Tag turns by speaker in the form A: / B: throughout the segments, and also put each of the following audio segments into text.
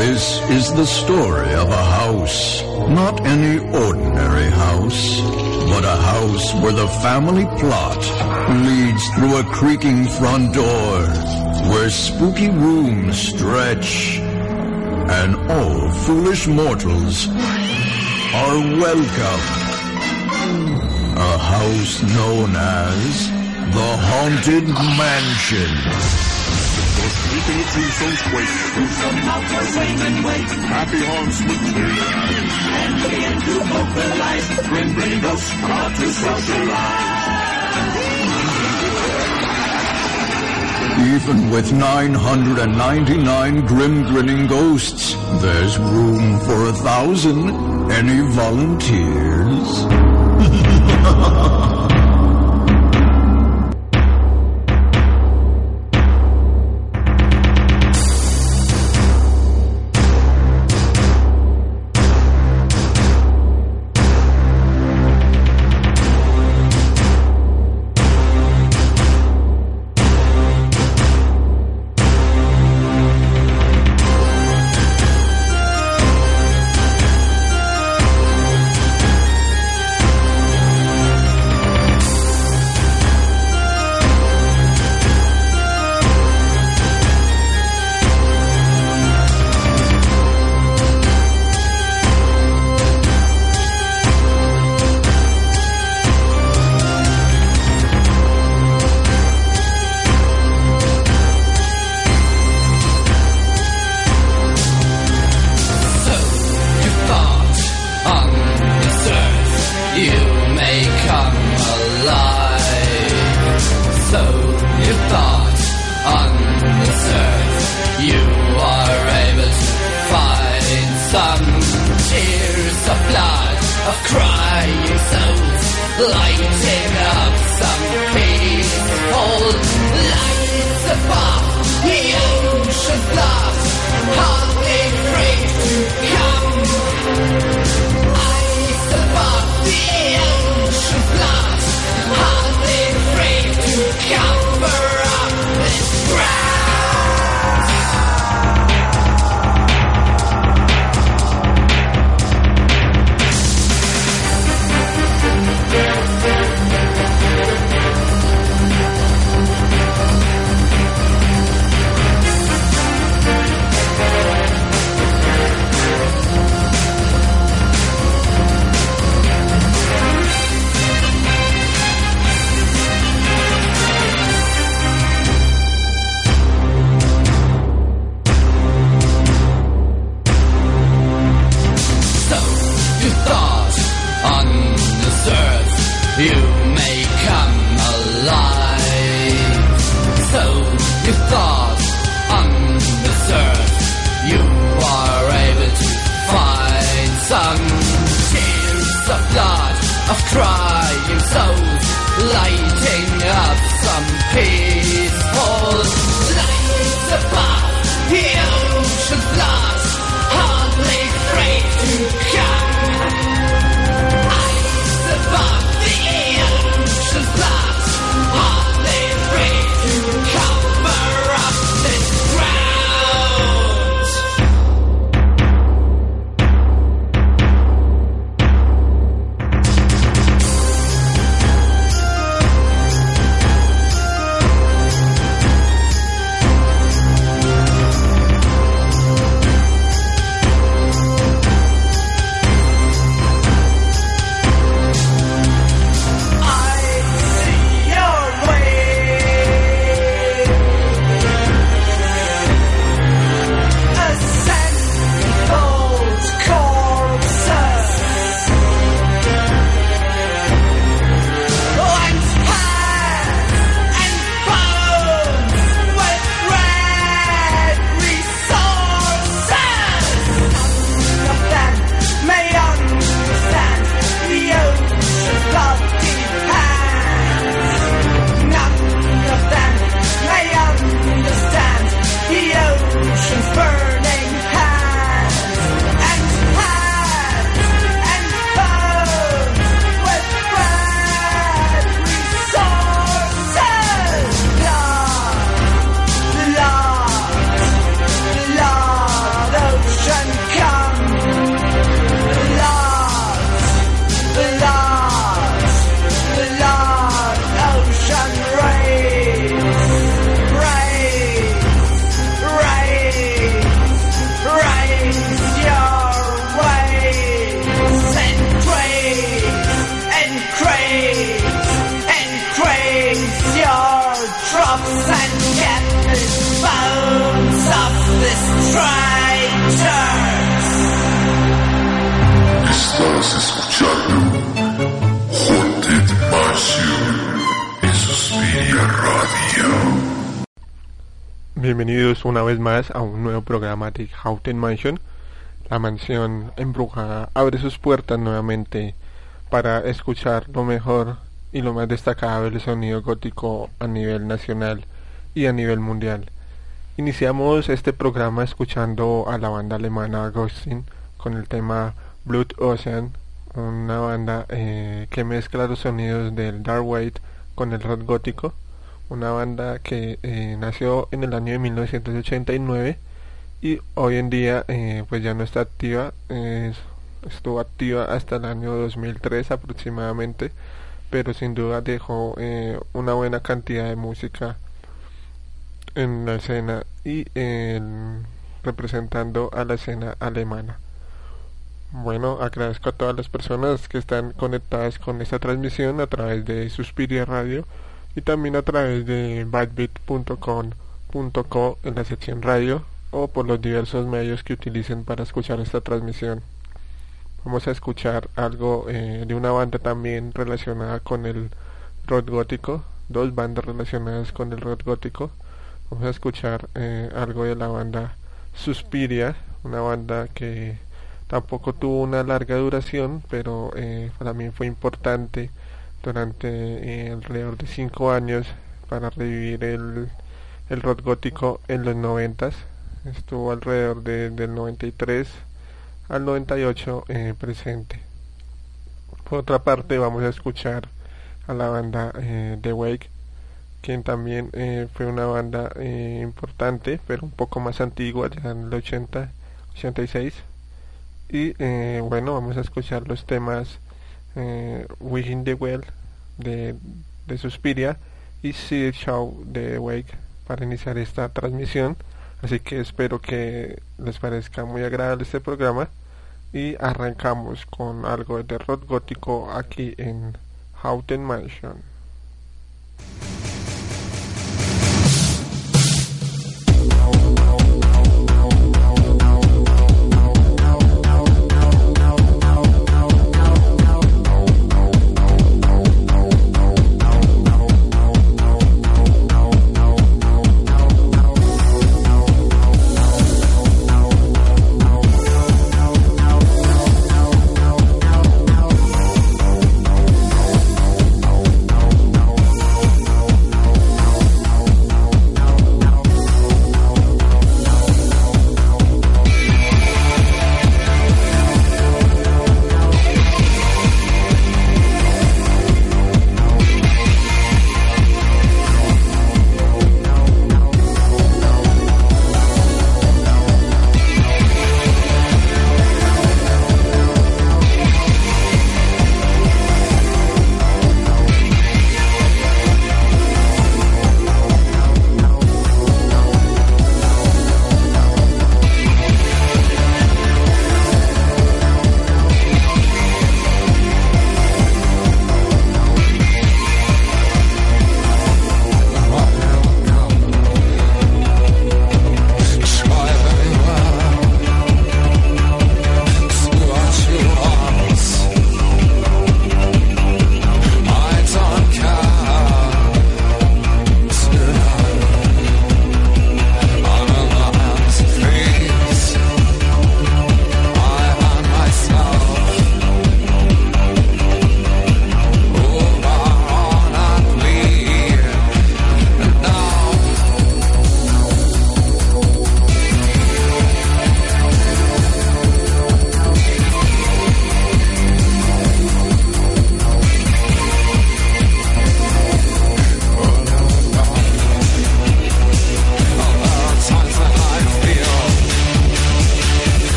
A: This is the story of a house. Not any ordinary house, but a house where the family plot leads through a creaking front door, where spooky rooms stretch, and all foolish mortals are welcome. A house known as the Haunted Mansion.
B: And wait. Happy with me. And to vocalize. Grim us proud to socialize.
A: Even with 999 grim grinning ghosts, there's room for a thousand. Any volunteers?
C: lights.
D: Una vez más a un nuevo programa de Haunted Mansion. La mansión embrujada abre sus puertas nuevamente para escuchar lo mejor y lo más destacado del sonido gótico a nivel nacional y a nivel mundial. Iniciamos este programa escuchando a la banda alemana Ghosting con el tema Blood Ocean, una banda eh, que mezcla los sonidos del dark white con el rock gótico, una banda que eh, nació en el año de 1989 y hoy en día eh, pues ya no está activa, es- estuvo activa hasta el año 2003 aproximadamente, pero sin duda dejó eh, una buena cantidad de música en la escena y en- representando a la escena alemana. Bueno, agradezco a todas las personas que están conectadas con esta transmisión a través de Suspiria Radio y también a través de badbit.com.co en la sección radio o por los diversos medios que utilicen para escuchar esta transmisión. Vamos a escuchar algo eh, de una banda también relacionada con el rock gótico, dos bandas relacionadas con el rock gótico. Vamos a escuchar eh, algo de la banda Suspiria, una banda que tampoco tuvo una larga duración, pero eh, para mí fue importante durante eh, alrededor de cinco años para revivir el, el rock gótico en los noventas. Estuvo alrededor de, del 93 al 98 eh, presente. Por otra parte, vamos a escuchar a la banda eh, The Wake, quien también eh, fue una banda importante, pero un poco más antigua, ya en el 80, 86. Y bueno, vamos a escuchar los temas eh, the Well de, de Suspiria y the Show de Wake para iniciar esta transmisión. Así que espero que les parezca muy agradable este programa y arrancamos con algo de rock gótico aquí en Haunted Mansion.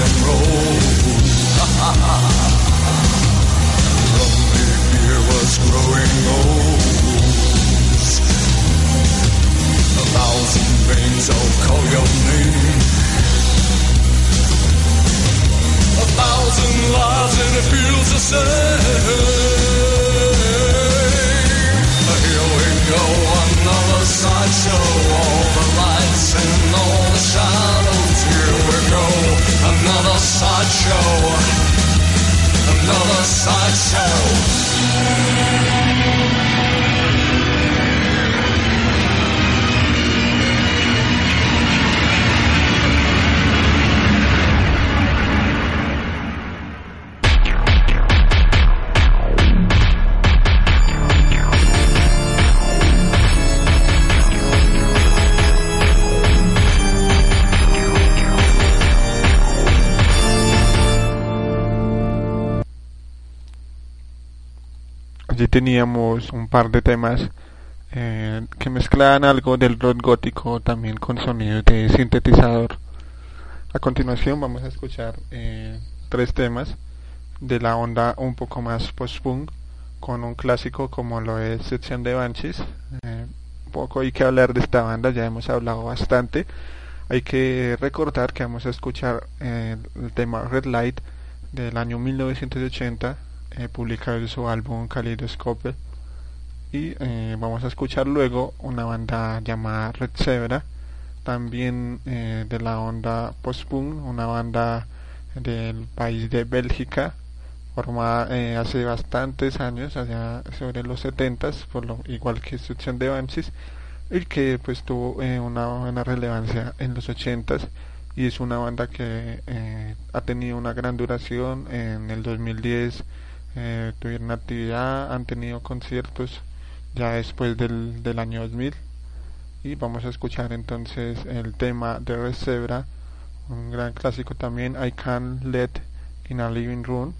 E: Rock
D: teníamos un par de temas eh, que mezclaban algo del rock gótico también con sonidos de sintetizador. A continuación vamos a escuchar eh, tres temas de la onda un poco más post-punk con un clásico como lo es Sección de Banshees. Eh, poco hay que hablar de esta banda, ya hemos hablado bastante. Hay que recordar que vamos a escuchar eh, el tema Red Light del año 1980, eh, publicado su álbum Kaleidoscope. Y eh, vamos a escuchar luego una banda llamada Red Zebra, también eh, de la onda post-punk, una banda del país de Bélgica, formada eh, hace bastantes años, allá sobre los 70s, por lo igual que Succión de Banshees, y que pues tuvo una buena relevancia en los 80s y es una banda que ha tenido una gran duración en el 2010 eh, tuvieron actividad han tenido conciertos ya después del, del año 2000 y vamos a escuchar entonces el tema de Red Zebra un gran clásico también I Can't Let in a Living Room.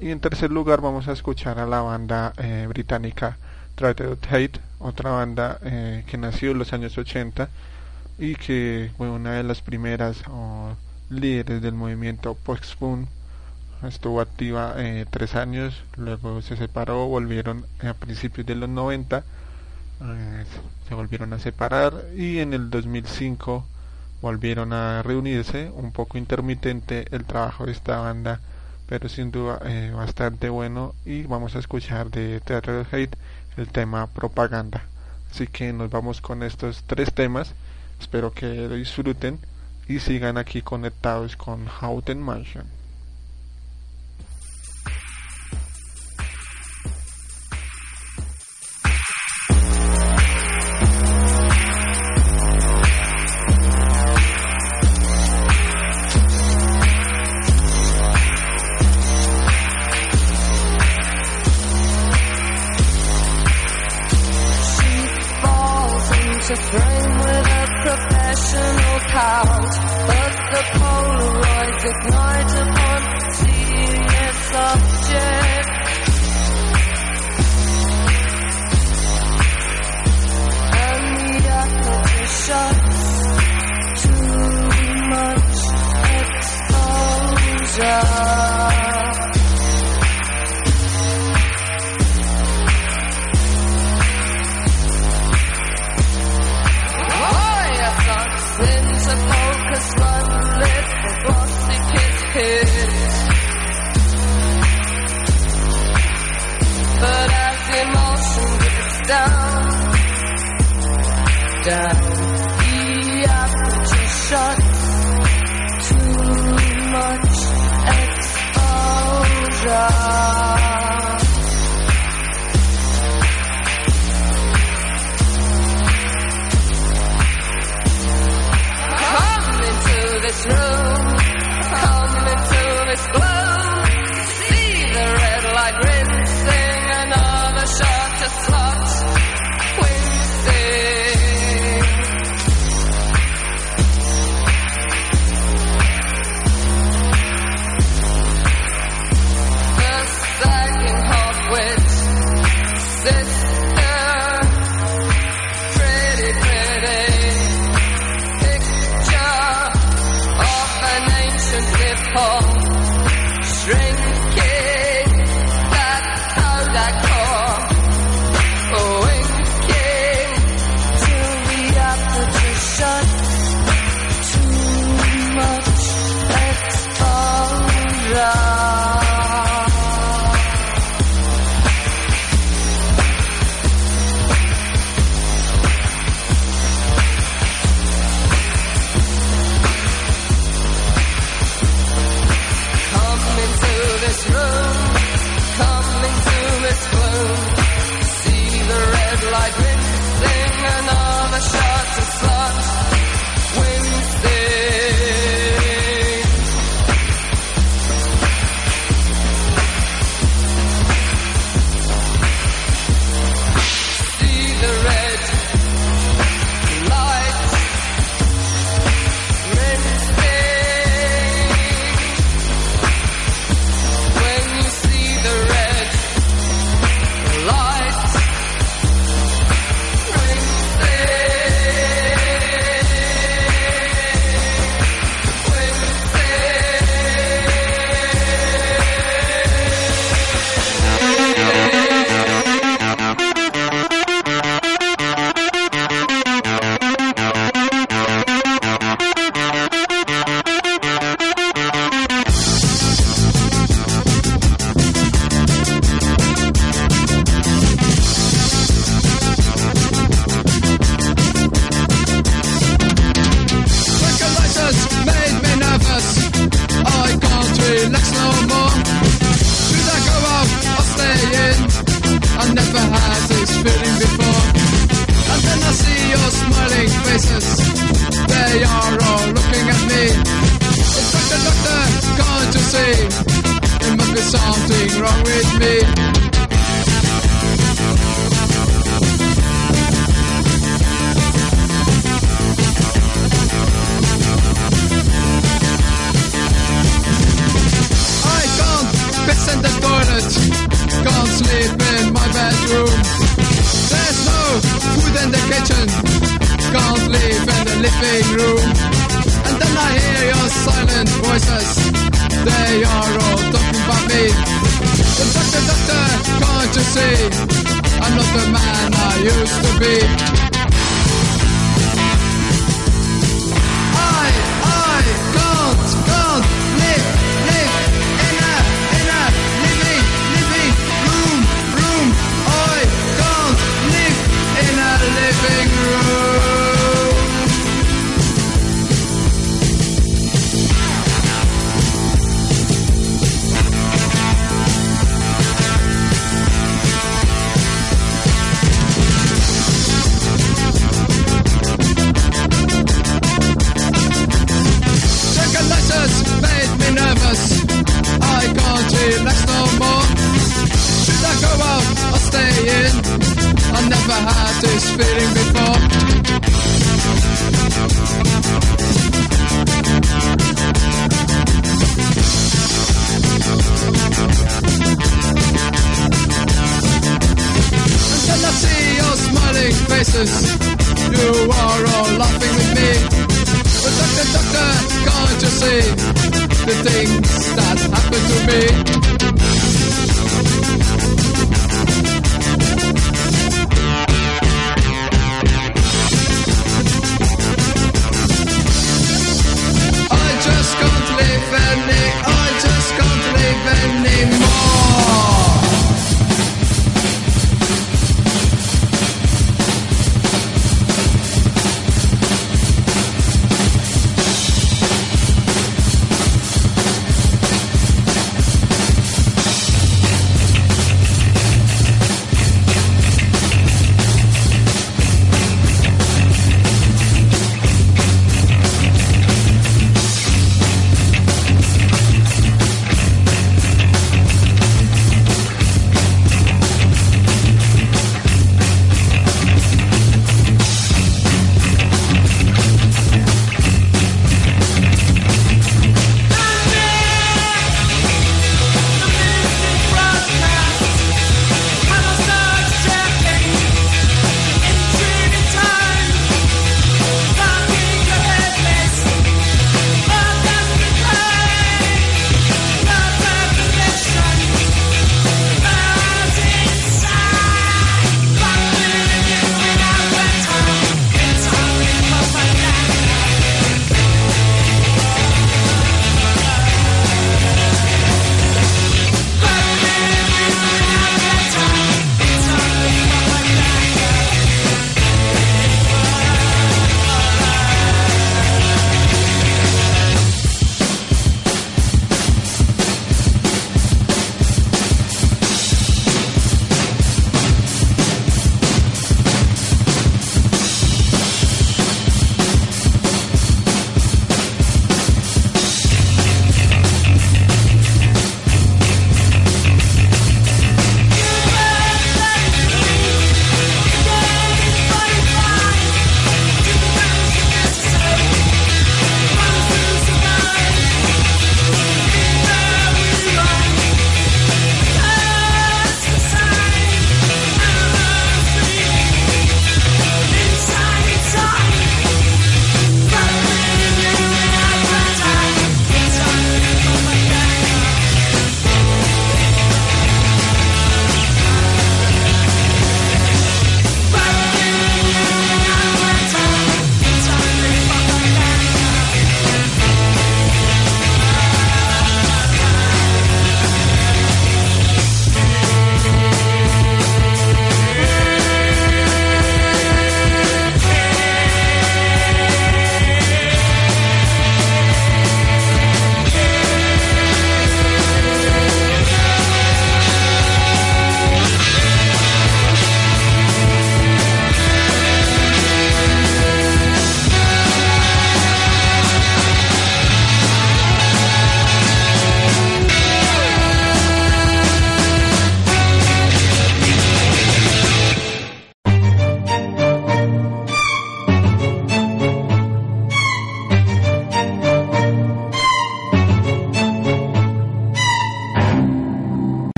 D: Y en tercer lugar vamos a escuchar a la banda eh, británica Trated Hate, otra banda eh, que nació en los años 80 y que fue una de las primeras líderes del movimiento post-punk estuvo activa eh, tres años, luego se separó, volvieron a principios de los 90, eh, se volvieron a separar y en el 2005 volvieron a reunirse, un poco intermitente el trabajo de esta banda, pero sin duda eh, bastante bueno y vamos a escuchar de Theater Hate el tema propaganda. Así que nos vamos con estos tres temas, espero que lo disfruten y sigan aquí conectados con Houghton Mansion.
F: Frame with a professional count. But the Polaroids ignite down,
E: kitchen, can't leave in the living room. And then I hear your silent voices, they are all talking about me. The doctor, doctor, can't you see? I'm not the man I
B: used to be.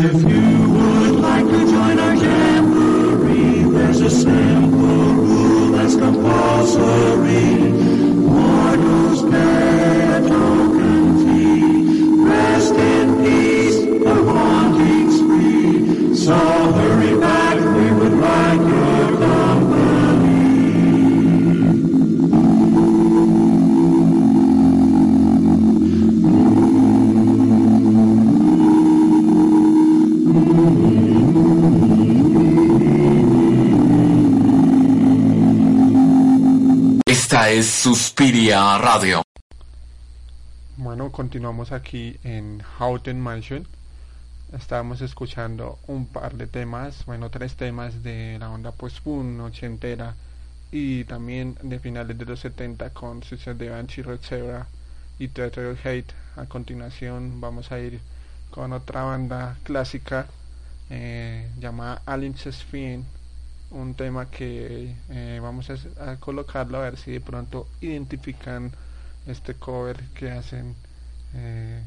G: Thank you. Suspiria Radio.
D: Bueno, continuamos aquí en Houghton Mansion. Estábamos escuchando un par de temas, bueno, tres temas de la onda post-punk ochentera y también de finales de los 70 con Suicide de Banshee, Red Zebra y Total Hate. A continuación vamos a ir con otra banda clásica eh, llamada Alice Sphin, un tema que eh, vamos a, colocarlo a ver si de pronto identifican este cover que hacen eh,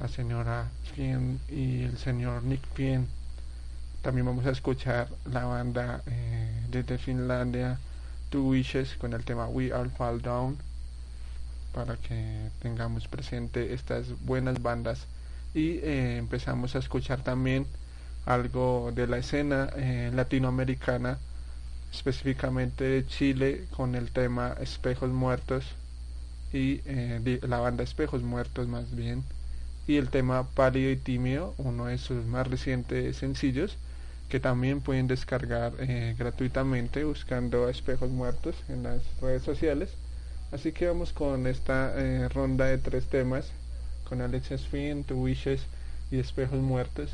D: la señora Fien y el señor Nick Fien. También vamos a escuchar la banda eh, desde Finlandia, Two Wishes, con el tema We All Fall Down, para que tengamos presente estas buenas bandas. Y empezamos a escuchar también algo de la escena eh, latinoamericana, específicamente de Chile, con el tema Espejos Muertos y eh, la banda Espejos Muertos más bien y el tema Pálido y Tímido, uno de sus más recientes sencillos que también pueden descargar eh, gratuitamente buscando Espejos Muertos en las redes sociales. Así que vamos con esta ronda de tres temas con Alexa Spin, Two Wishes y Espejos Muertos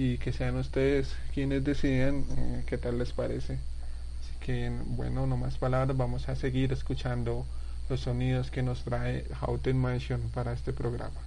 D: y que sean ustedes quienes decidan eh, qué tal les parece. Así que bueno, no más palabras, vamos a seguir escuchando los sonidos que nos trae Houghton Mansion para este programa.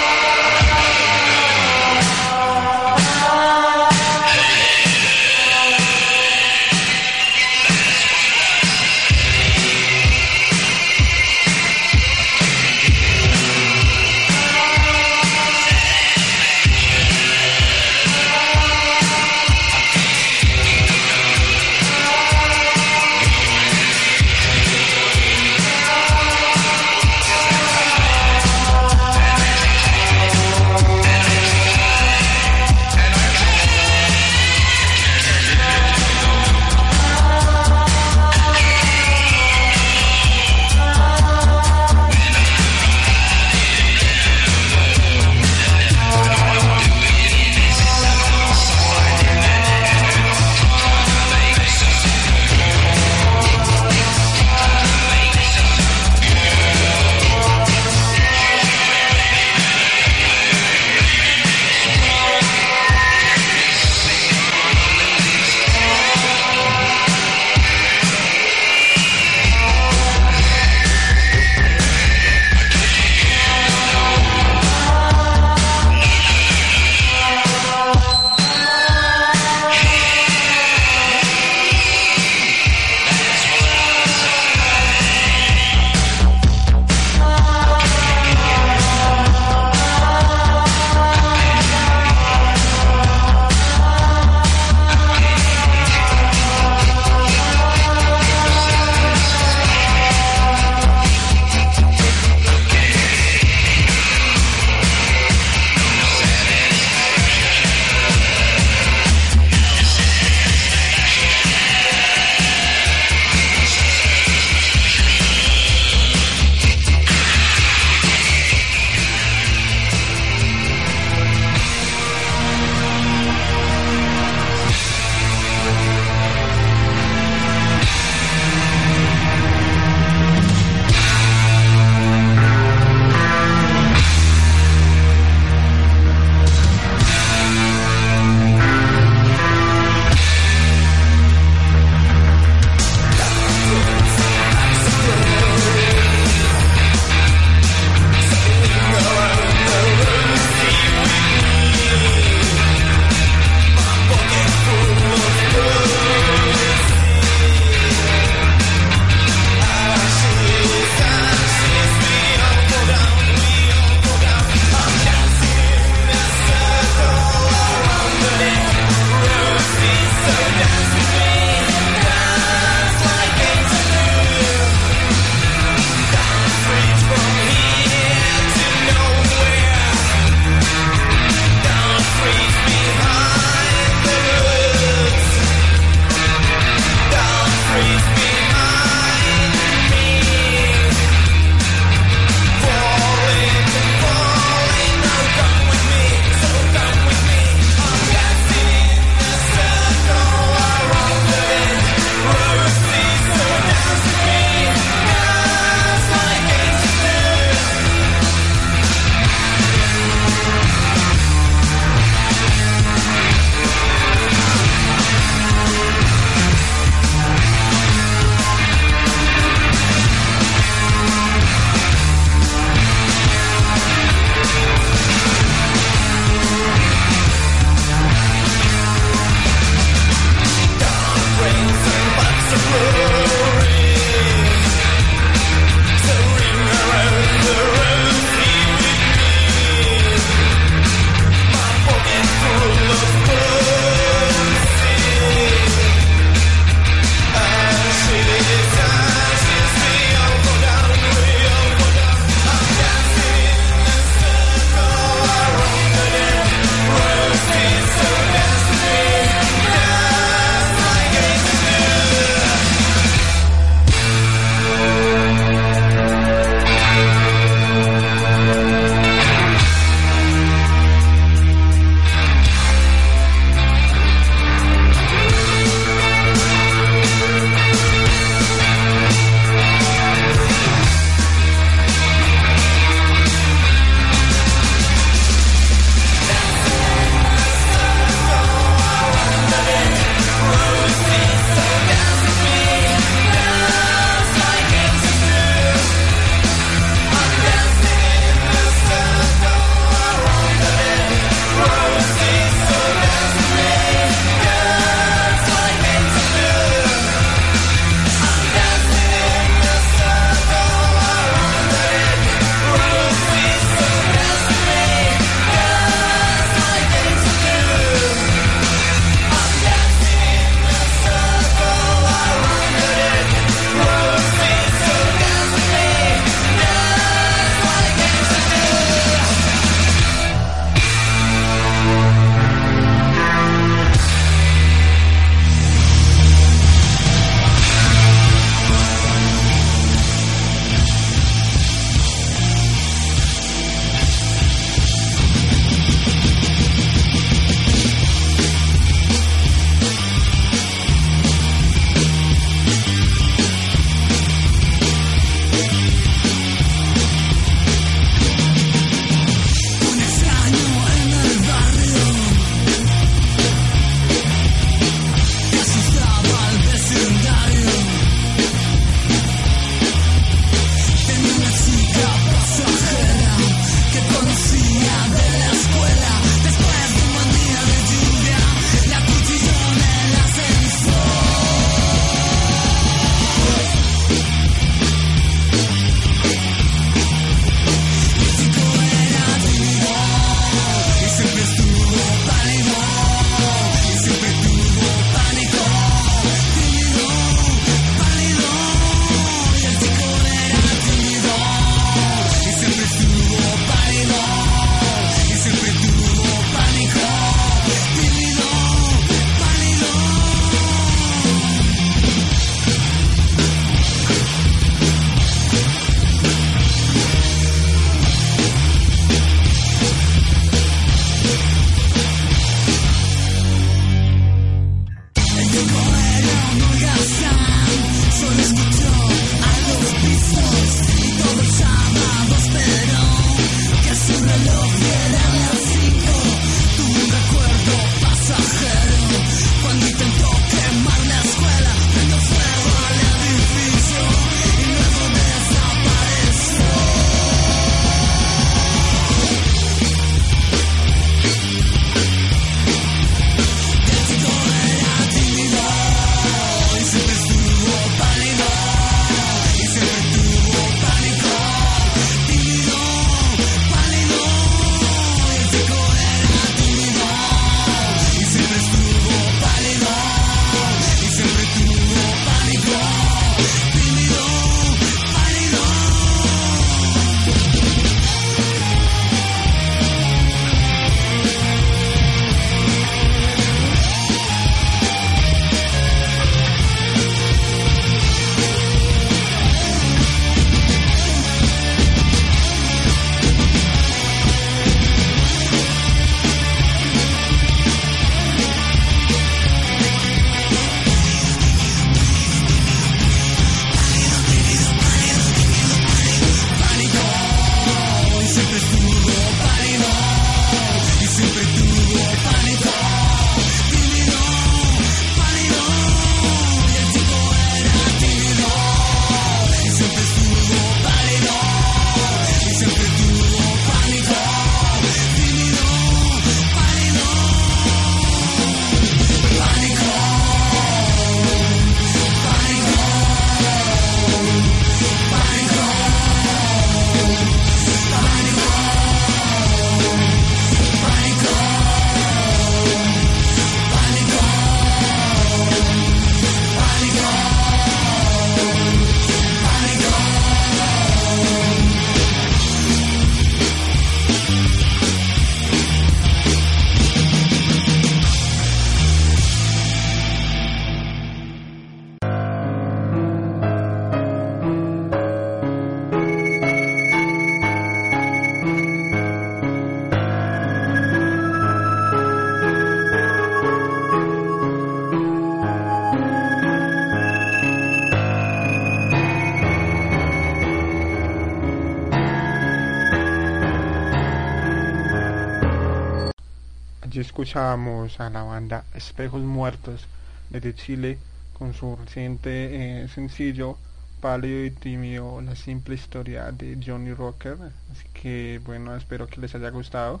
D: Escuchábamos a la banda Espejos Muertos desde Chile con su reciente eh, sencillo Pálido y Tímido, la simple historia de Johnny Rocker. Así que bueno, espero que les haya gustado.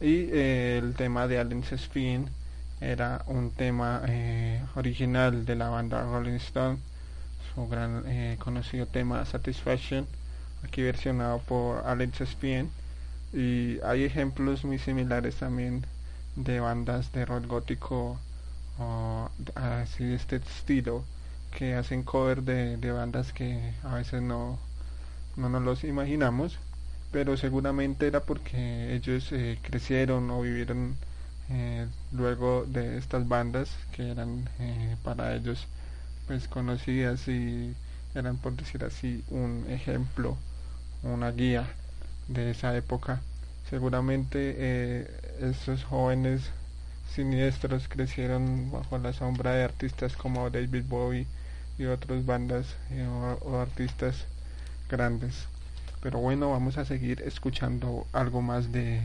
D: Y eh, el tema de Allen Spin era un tema eh, original de la banda Rolling Stone, su gran eh, conocido tema Satisfaction, aquí versionado por Alex Spin. Y hay ejemplos muy similares también de bandas de rock gótico o así de este estilo que hacen cover de, de bandas que a veces no, no nos los imaginamos pero seguramente era porque ellos eh, crecieron o vivieron eh, luego de estas bandas que eran eh, para ellos pues conocidas y eran por decir así un ejemplo una guía de esa época. Seguramente esos jóvenes siniestros crecieron bajo la sombra de artistas como David Bowie y otras bandas o, o artistas grandes pero bueno, vamos a seguir escuchando algo más de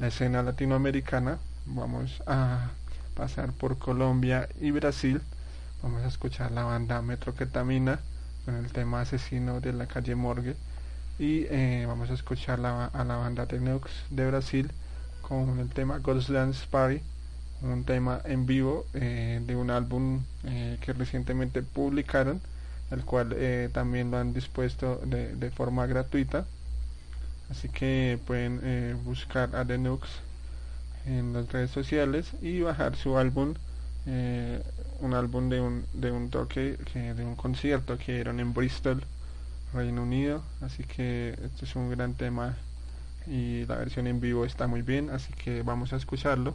D: la escena latinoamericana. Vamos a pasar por Colombia y Brasil. Vamos a escuchar la banda Metroquetamina con el tema Asesino de la calle Morgue. Y eh, vamos a escuchar la, a la banda Tenox de Brasil con el tema Ghost Dance Party, un tema en vivo eh, de un álbum eh, que recientemente publicaron el cual eh, también lo han dispuesto de, de, forma gratuita. Así que pueden eh, buscar a Denux en las redes sociales y bajar su álbum un álbum de un, de un toque que, de un concierto que dieron en Bristol Reino Unido. Así que este es un gran tema y la versión en vivo está muy bien así que vamos a escucharlo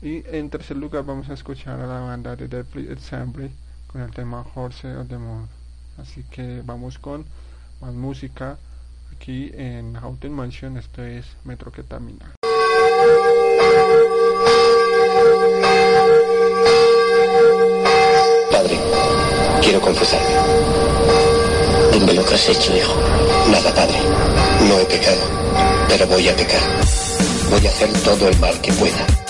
D: y en tercer lugar vamos a escuchar a la banda de Deadly Ensemble con el tema Horse of the Moon. Así que vamos con más música aquí en Haunted Mansion. Esto es Metroquetamina.
H: Padre, quiero confesarme. Dime lo que has hecho, hijo. Nada, padre. No he pecado, pero voy a pecar. Voy a hacer todo el mal que pueda.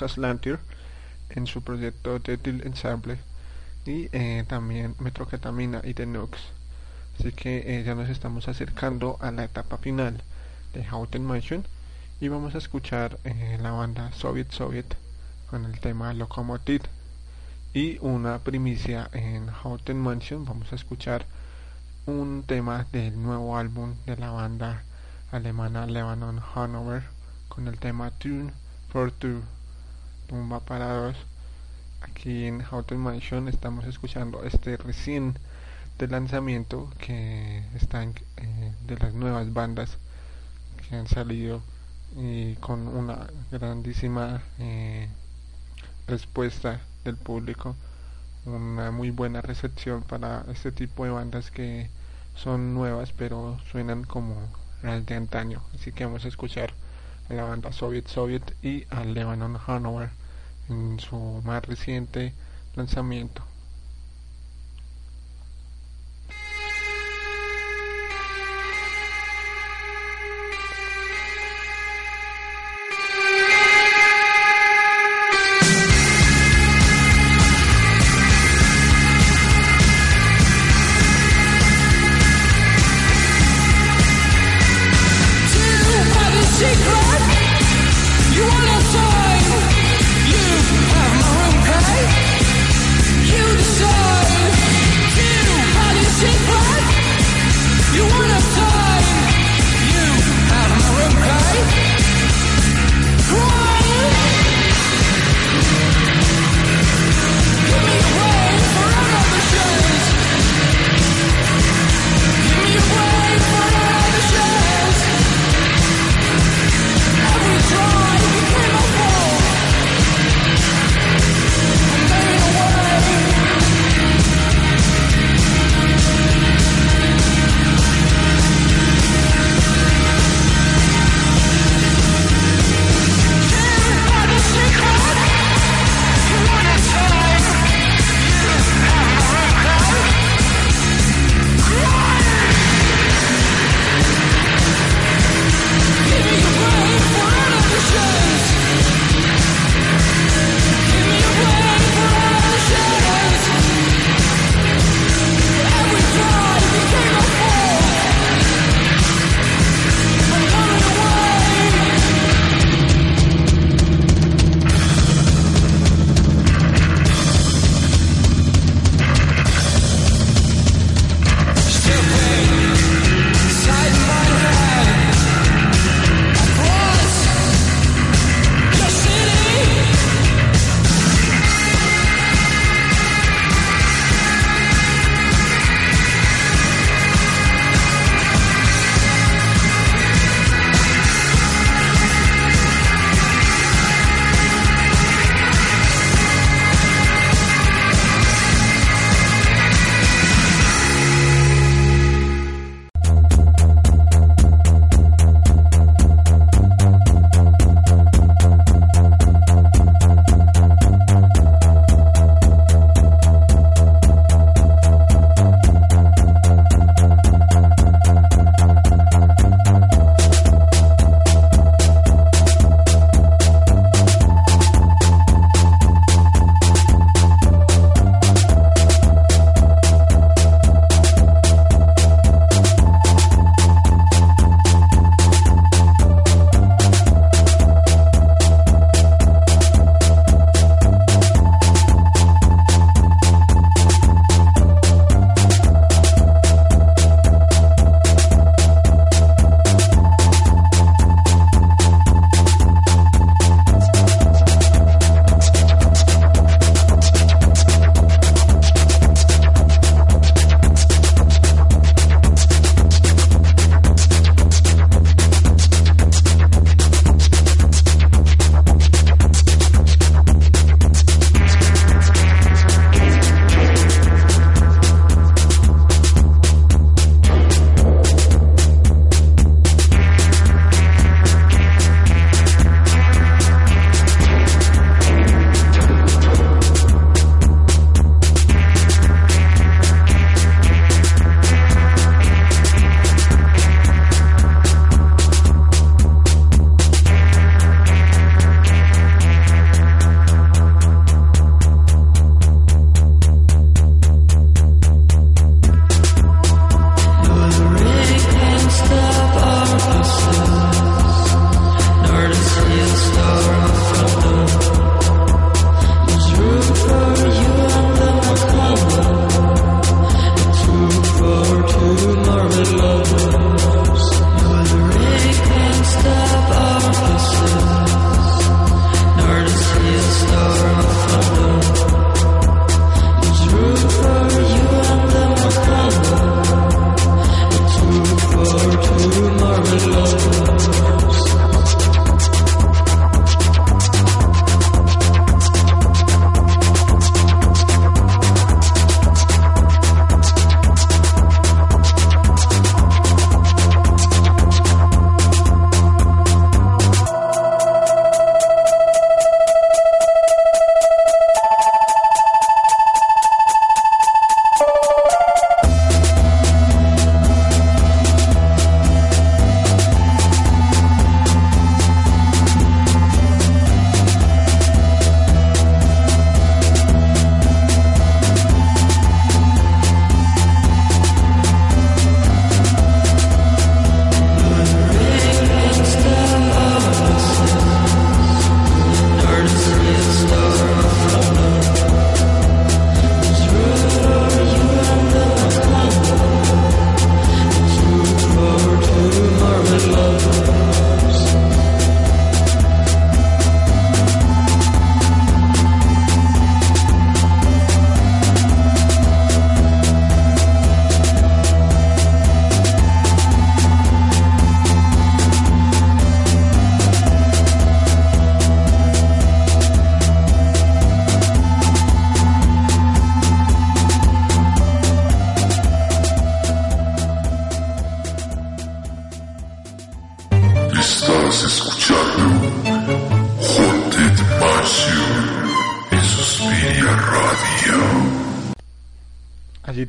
D: Lucas Lantier en su proyecto Detil Ensemble y eh, también Metroketamina y The Nux. Así que eh, ya nos estamos acercando a la etapa final de Haunted Mansion y vamos a escuchar eh, la banda Soviet Soviet con el tema Locomotive y una primicia en Haunted Mansion vamos a escuchar un tema del nuevo álbum de la banda alemana Lebanon Hanover con el tema Tune for Two Tumba para dos aquí en Haunted Mansion. Estamos escuchando este recién de lanzamiento que están eh, de las nuevas bandas que han salido y con una grandísima eh, respuesta del público una muy buena recepción para este tipo de bandas que son nuevas pero suenan como las de antaño. Así que vamos a escuchar a la banda Soviet Soviet y a Lebanon Hanover en su más reciente lanzamiento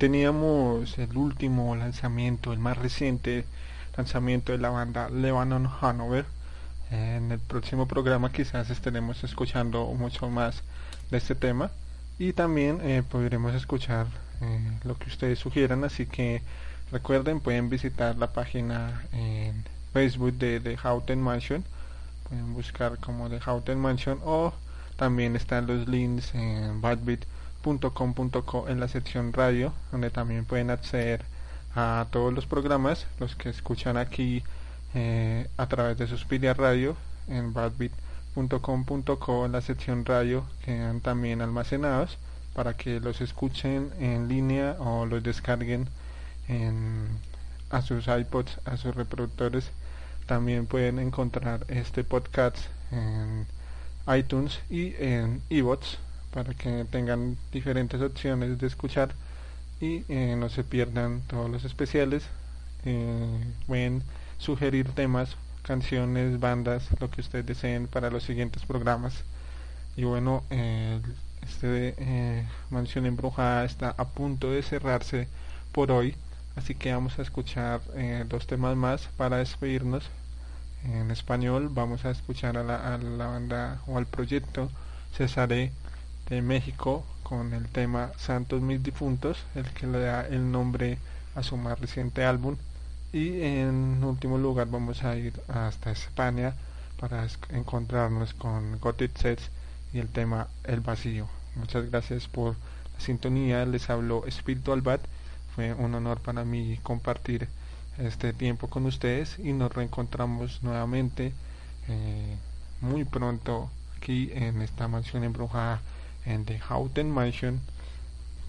D: teníamos el último lanzamiento, el más reciente lanzamiento de la banda Lebanon Hanover. En el próximo programa quizás estaremos escuchando mucho más de este tema. Y también eh, podremos escuchar eh, lo que ustedes sugieran, así que recuerden pueden visitar la página en Facebook de The Houghton Mansion, pueden buscar como The Houghton Mansion o también están los links en badbit.com.co en la sección radio, donde también pueden acceder a todos los programas, los que escuchan aquí eh, a través de Suspiria Radio en badbit.com.co en la sección radio quedan también almacenados para que los escuchen en línea o los descarguen en, a sus iPods, a sus reproductores. También pueden encontrar este podcast en iTunes y en iBots para que tengan diferentes opciones de escuchar y eh, no se pierdan todos los especiales. Eh, pueden sugerir temas, canciones, bandas, lo que ustedes deseen para los siguientes programas. Y bueno, este eh, Mansión Embrujada está a punto de cerrarse por hoy, así que vamos a escuchar dos temas más para despedirnos. En español vamos a escuchar a la, a la banda o al proyecto Cesaré de México con el tema Santos Mis Difuntos, el que le da el nombre a su más reciente álbum. Y en último lugar vamos a ir hasta España para encontrarnos con Gothic Sets y el tema El Vacío. Muchas gracias por la sintonía. Les habló Espíritu Albat. Fue un honor para mí compartir este tiempo con ustedes y nos reencontramos nuevamente eh, muy pronto aquí en esta mansión embrujada en The Houghton Mansion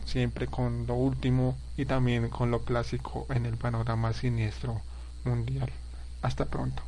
D: siempre con lo último y también con lo clásico en el panorama siniestro mundial. Hasta pronto.